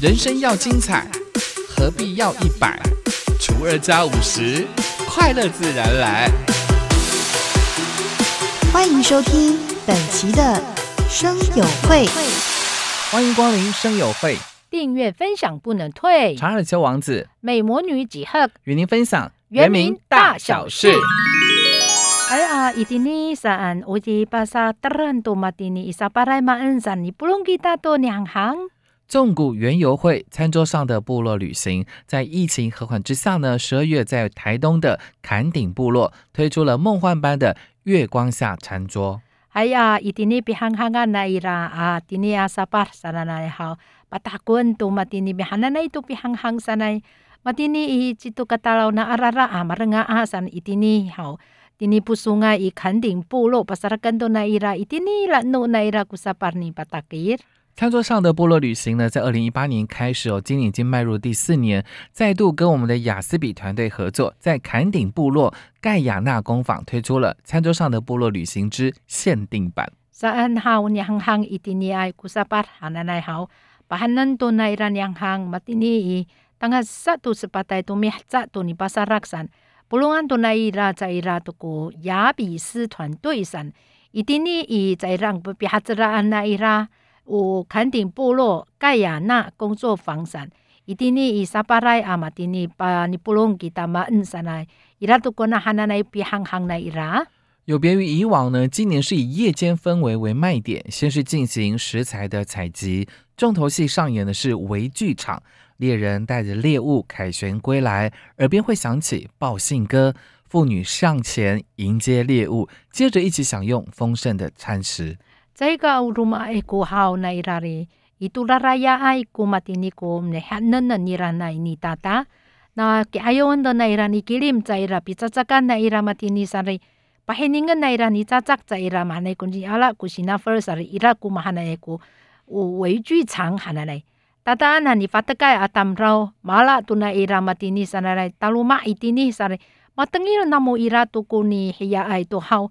人生要精彩，何必要一百除二加五十？快乐自然来。欢迎收听本期的《生友会》，欢迎光临《生友会》。订阅分享不能退。查尔球王子，美魔女几赫与您分享原名大小事。纵谷原游会餐桌上的部落旅行，在疫情和缓之下呢，十二月在台东的坎顶部落推出了梦幻般的月光下餐桌。哎呀，伊蒂尼比憨憨啊那伊拉啊，蒂尼阿萨巴萨拉那也好，巴大滚都嘛蒂尼比憨憨那伊都比憨憨萨那，嘛蒂尼伊只都个大佬那阿拉拉啊嘛人啊阿萨伊蒂尼好，蒂尼不输啊伊坎顶部落巴萨拉根都那伊拉，伊蒂尼啦努那伊拉古萨巴尼巴达格。餐桌上的部落旅行呢，在二零一八年开始哦，今年已经迈入第四年，再度跟我们的雅思比团队合作，在坎顶部落盖亚纳工坊推出了《餐桌上的部落旅行之限定版》。早安好，娘行伊蒂尼埃古萨巴哈奶奶好，巴哈南多奈拉娘行马蒂尼伊，当阿萨杜斯巴代多米哈扎多尼巴萨拉山，布隆安多奈伊拉在伊拉多古雅比斯团队山，伊蒂尼伊在让布比哈兹拉安奈伊拉。有坎顶部落盖亚纳工作房产，伊伫呢伊沙巴拉阿嘛伫呢巴尼布隆吉达马恩山来，伊拉都过那哈那来比行行来伊拉。有别于以往呢，今年是以夜间氛围为卖点，先是进行食材的采集，重头戏上演的是围剧场，猎人带着猎物凯旋归来，耳边会响起报信歌，妇女上前迎接猎物，接着一起享用丰盛的餐食。这个 rumah iku hau na irari itularaya iku matiniku mnehanan na nirana ini tata. Na ke ondo na irani kilim ca ira picacakan na ira matini sari. Na irani cacak ca ira mahana iku ala kusina first sari ira ku mahana U weiju chang hanalai. tata ana ni fatakai atam rau mala tuna ira matini sanarai taluma itini sari. Matengi namu ira tuku ni hiya ai tu hau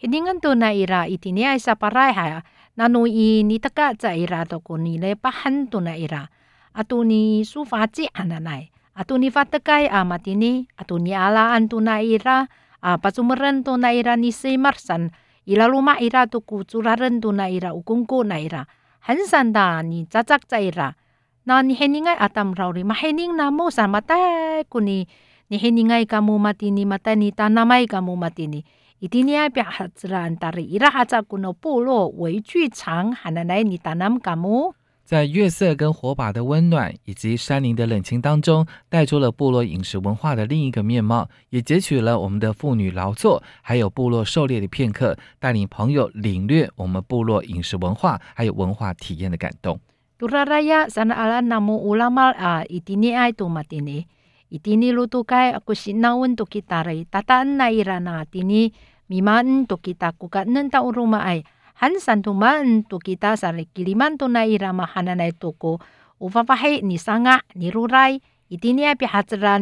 hiningan tu na ira itinia isa parai ha nanu i ni taka za ira to ko ni le pahan tu na ira. Atu ni su fa ji ananai atu ni fa takai a matini atu ni ala an tu na ira. A pasumeren tu na ira ni se marsan ila luma ira tu ku curaren tu na ira. Ukungku na ira. Hansan da ni cacak za ira na ni heningai atam rauri ma hening na mo san kuni. Ni heningai kamu matini matani ni tanamai kamu matini. Kuno pulo 为剧场在月色跟火把的温暖以及山林的冷清当中，带出了部落饮食文化的另一个面貌，也截取了我们的妇女劳作，还有部落狩猎的片刻，带领朋友领略我们部落饮食文化还有文化体验的感动。Itini lutukai aku si sinawan to kita ray tataan na irana tini mimaan to kita kuka nenta uruma ay hansan tumaan to kita sari kiliman to na irama hananay toko upapahay ni sanga ni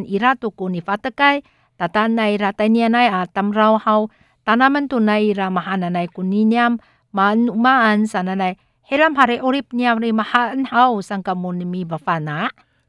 ira toko ni tataan na ira atam raw tanaman to na ira mahananay kuniniam maan umaan sananay heram hari orip niyam ri mahaan haw sangkamun ni bafana.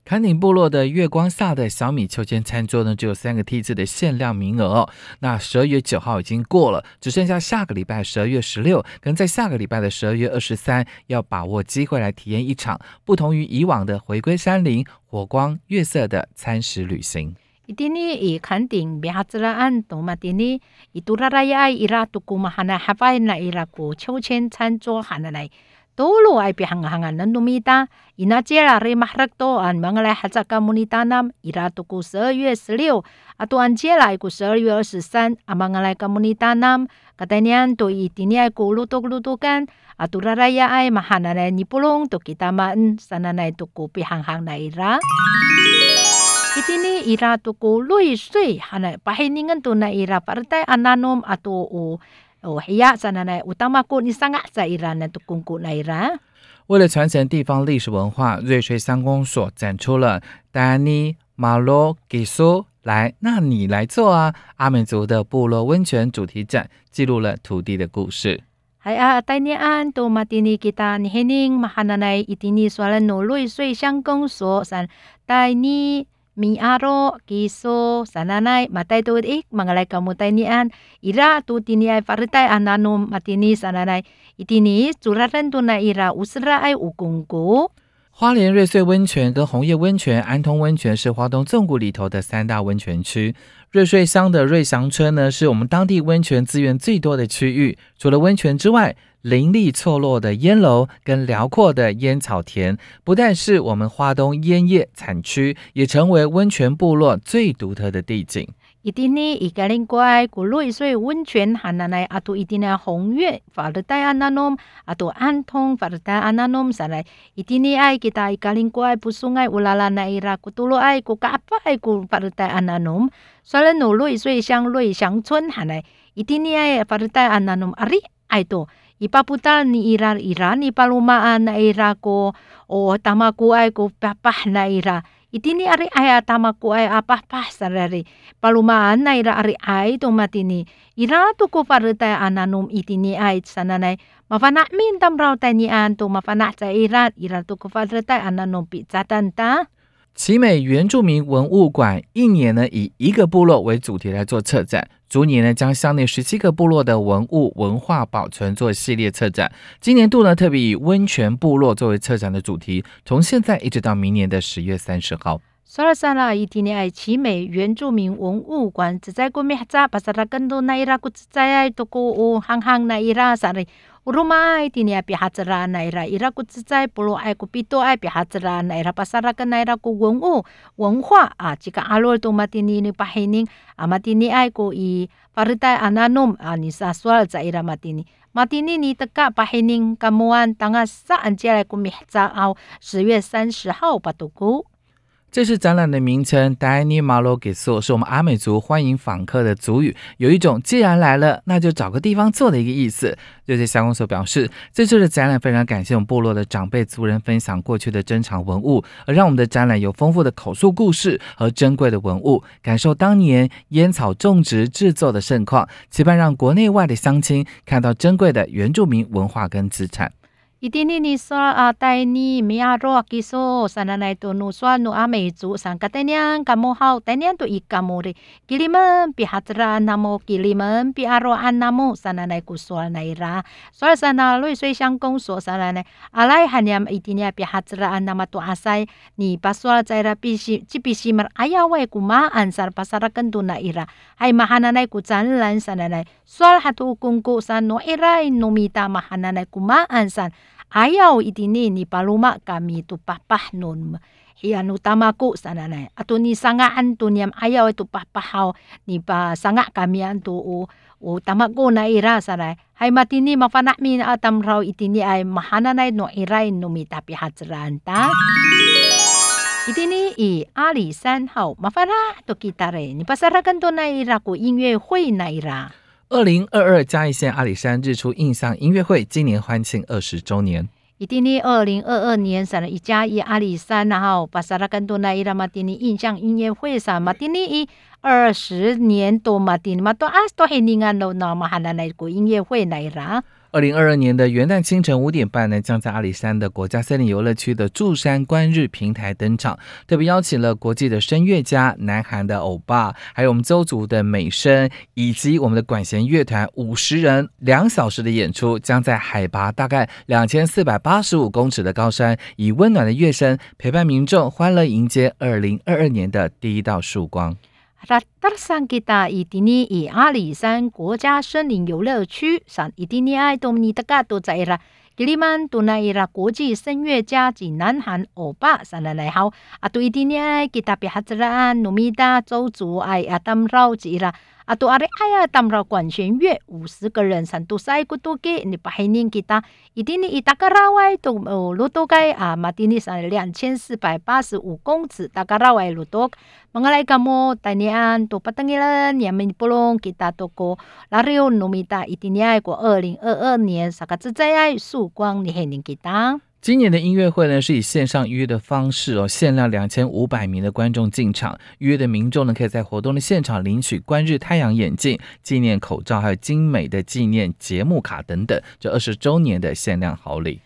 坎顶部落的月光下的小米秋千餐桌呢，只有三个梯次的限量名额哦。那十二月九号已经过了，只剩下下个礼拜十二月十六，跟在下个礼拜的十二月二十三，要把握机会来体验一场不同于以往的回归山林、火光、月色的餐食旅行。itini i kanting bihatsraan to matini ituraraya ay ira to kumahana hafay na ira ko chouchen chancho hananay Tolo ay pihangahangan ng numita, inachera re mahrakto an mga lahat sa kamunitanam, irato ko sa 月 16, ato an chela ay ko sa 23, ang mga lai kamunitanam, katanian to itini ay ko lutok-lutukan, atu raraya ay mahananay ni pulong to kita maan sananay to ko pihanghang na ira. Itini ira to ko lui sui hanay pahiningan to na ira partay ananom ato o 为了传承地方历史文化，瑞穗三公所展出了丹尼马洛给苏来，那你来做啊！阿美族的部落温泉主题展，记录了土地的故事。哎呀，丹尼安多马蒂尼给他尼黑宁马哈奶奶伊蒂尼说了努瑞穗三公所三丹尼。miaro kiso sananai matai tu ik mangalai kamu tai nian. Ira tu tiniai paritai ananu matini sananai. Itini curaren tu na ira usra ai ukungku. 花莲瑞穗温泉跟红叶温泉、安通温泉是花东纵谷里头的三大温泉区。瑞穗乡的瑞祥村呢，是我们当地温泉资源最多的区域。除了温泉之外，林立错落的烟楼跟辽阔的烟草田，不但是我们花东烟叶产区，也成为温泉部落最独特的地景。Itini ikaling kuay kuloy soy 温泉 hananay ato itina hongye faratay ananom ato antong faratay ananom sanay itini ay kita ikaling kuay pusungay ulala na ira kutulo ay ku kaapa ay ku faratay ananom sala no loy soy siyang loy siyang chun hanay itini ay faratay ananom ari ay to ipaputal ni ira ira ni palumaan na ira ko o tama ko ay ko papah na ira itini ari ay tama ko ay apa pa sarari palumaan na ira ari ay tumatini ira tu ko paruta ananum itini ay sananay mafana min tam raw tani an to mafana sa ira ira tu ko paruta ananum pizzatan ta 奇美原住民文物馆一年呢以一个部落为主题来做策展，逐年呢将乡内十七个部落的文物文化保存做系列策展。今年度呢特别以温泉部落作为策展的主题从现在一直到明年的十月三十号。拉爱奇美原住民文物馆 ay tini ay pihatsara na ira ira ku tsaya pulo ay ku pito ay pihatsara na ira pasara ka na ira ku wengu wenhua a chika alol to matini ni pahining a matini ay ko i paritai ananom a ni saswal sa ira matini matini ni teka pahining kamuan tanga saan jia ku mihza au 十月三十号 patuku 这是展览的名称 d a n i Malo g i s o 是我们阿美族欢迎访客的族语，有一种既然来了，那就找个地方坐的一个意思。这些乡公所表示，这次的展览非常感谢我们部落的长辈族人分享过去的珍藏文物，而让我们的展览有丰富的口述故事和珍贵的文物，感受当年烟草种植制作的盛况，期盼让国内外的乡亲看到珍贵的原住民文化跟资产。一定呢，你说啊，带你米阿罗基说，三奶奶都努说努阿美族，三个爹娘干么好，爹娘都一干么的，给你们比哈子啦，那么给你们比阿罗安那么，三奶奶古说来啦，所以三奶奶水相公说三奶奶，阿来喊你们一定要比哈子啦，那么多阿塞，你把说在啦，必须这必须嘛，哎呀喂，古妈安萨巴萨拉跟多那伊啦，还嘛哈奶奶古赞兰三奶奶，说哈都公古三诺伊来诺米达嘛哈奶奶古妈安萨。ayaw iti ni paluma kami tu papahnon iyan utamaku sananay. Atu ni sanga antu niyam ayaw itu papahau ni pa sanga kami antu u o tamako na ira sanay. Hay matini min atam raw itini ay mahananay no iray tapi mitapihatran ta. Itini i ali san hao mafara to kita re. Ni pasarakan to na ira ku ingwe hui na ira. 二零二二嘉义县阿里山日出印象音乐会今年欢庆二十周年。一定呢，二零二二年省了一加一阿里山，然后巴啥拉更多呢？伊拉嘛，定呢印象音乐会上嘛，定呢一二十年多嘛定嘛，都啊都很平安了，那么还能来个音乐会来啦。二零二二年的元旦清晨五点半呢，将在阿里山的国家森林游乐区的柱山观日平台登场，特别邀请了国际的声乐家、南韩的欧巴，还有我们邹族的美声，以及我们的管弦乐团五十人，两小时的演出将在海拔大概两千四百八十五公尺的高山，以温暖的乐声陪伴民众，欢乐迎接二零二二年的第一道曙光。拉达桑吉达伊迪尼伊阿里山国家森林游乐区，上伊迪尼爱多米达嘎都在啦。吉里曼多奈伊拉国际声乐家及南韩欧巴，上来来好。阿多伊迪尼埃吉他比哈子啦安努米达周族爱亚当绕吉啦。啊，都阿里哎呀，当了管弦乐五十个人，三都赛古多给你把黑年给他，一定你一大个拉外都哦，路多该啊，马丁尼山两千四百八十五公尺，大个拉外路多。Mengalai kamu tanian tu patangilan yang menipulong kita toko lario numita itiniai 过二零二二年，萨卡兹在爱曙光你黑年给他。今年的音乐会呢，是以线上预约的方式哦，限量两千五百名的观众进场。预约的民众呢，可以在活动的现场领取观日太阳眼镜、纪念口罩，还有精美的纪念节目卡等等，这二十周年的限量好礼。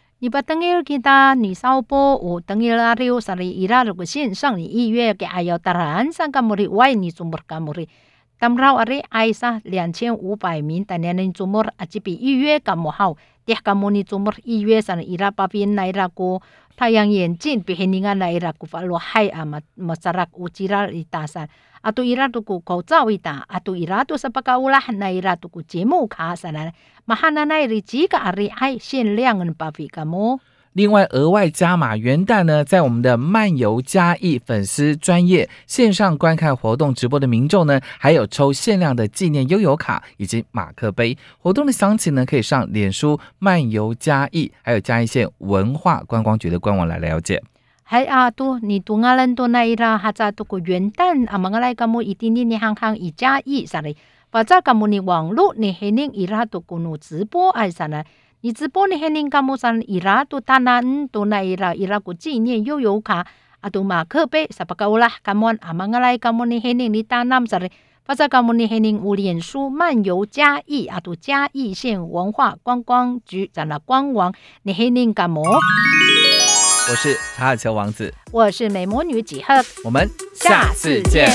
木里。Tam rau are aisa 两千五百名，但年龄 umur 啊，这比预约咁好。Dia kamu ni umur 预约上 ira papin na ira ko tayang yenjin pihiningan na ira ko falo hai ama masarak ucira itasan. Ato ira to ko kau zao ita, ato ira to sa pakaulah na ira to ko jemu ka sana. Mahana na iri jika ari ai 限量的 papi kamu. 另外，额外加码元旦呢，在我们的漫游嘉义粉丝专业线上观看活动直播的民众呢，还有抽限量的纪念悠游卡以及马克杯。活动的详情呢，可以上脸书漫游嘉义，还有嘉义县文化观光局的官网来了解。还啊，都你都阿人多那伊拉哈在都过元旦啊，mga 来 kamu 一定你行行一嘉义啥嘞？把这 kamu 你网络你黑宁伊拉多过努直播爱啥呢？你直播你黑宁干么上伊拉都大南都那伊拉伊拉个纪念悠游卡阿都马克杯啥不够啦？kamu 啊 mga 来 kamu 你黑宁你大南啥嘞？发在 kamu 你黑宁有脸书漫游嘉义啊都嘉义县文化观光局在那官网你黑宁干么？我是查尔乔王子，我是美魔女几何，我们下次见。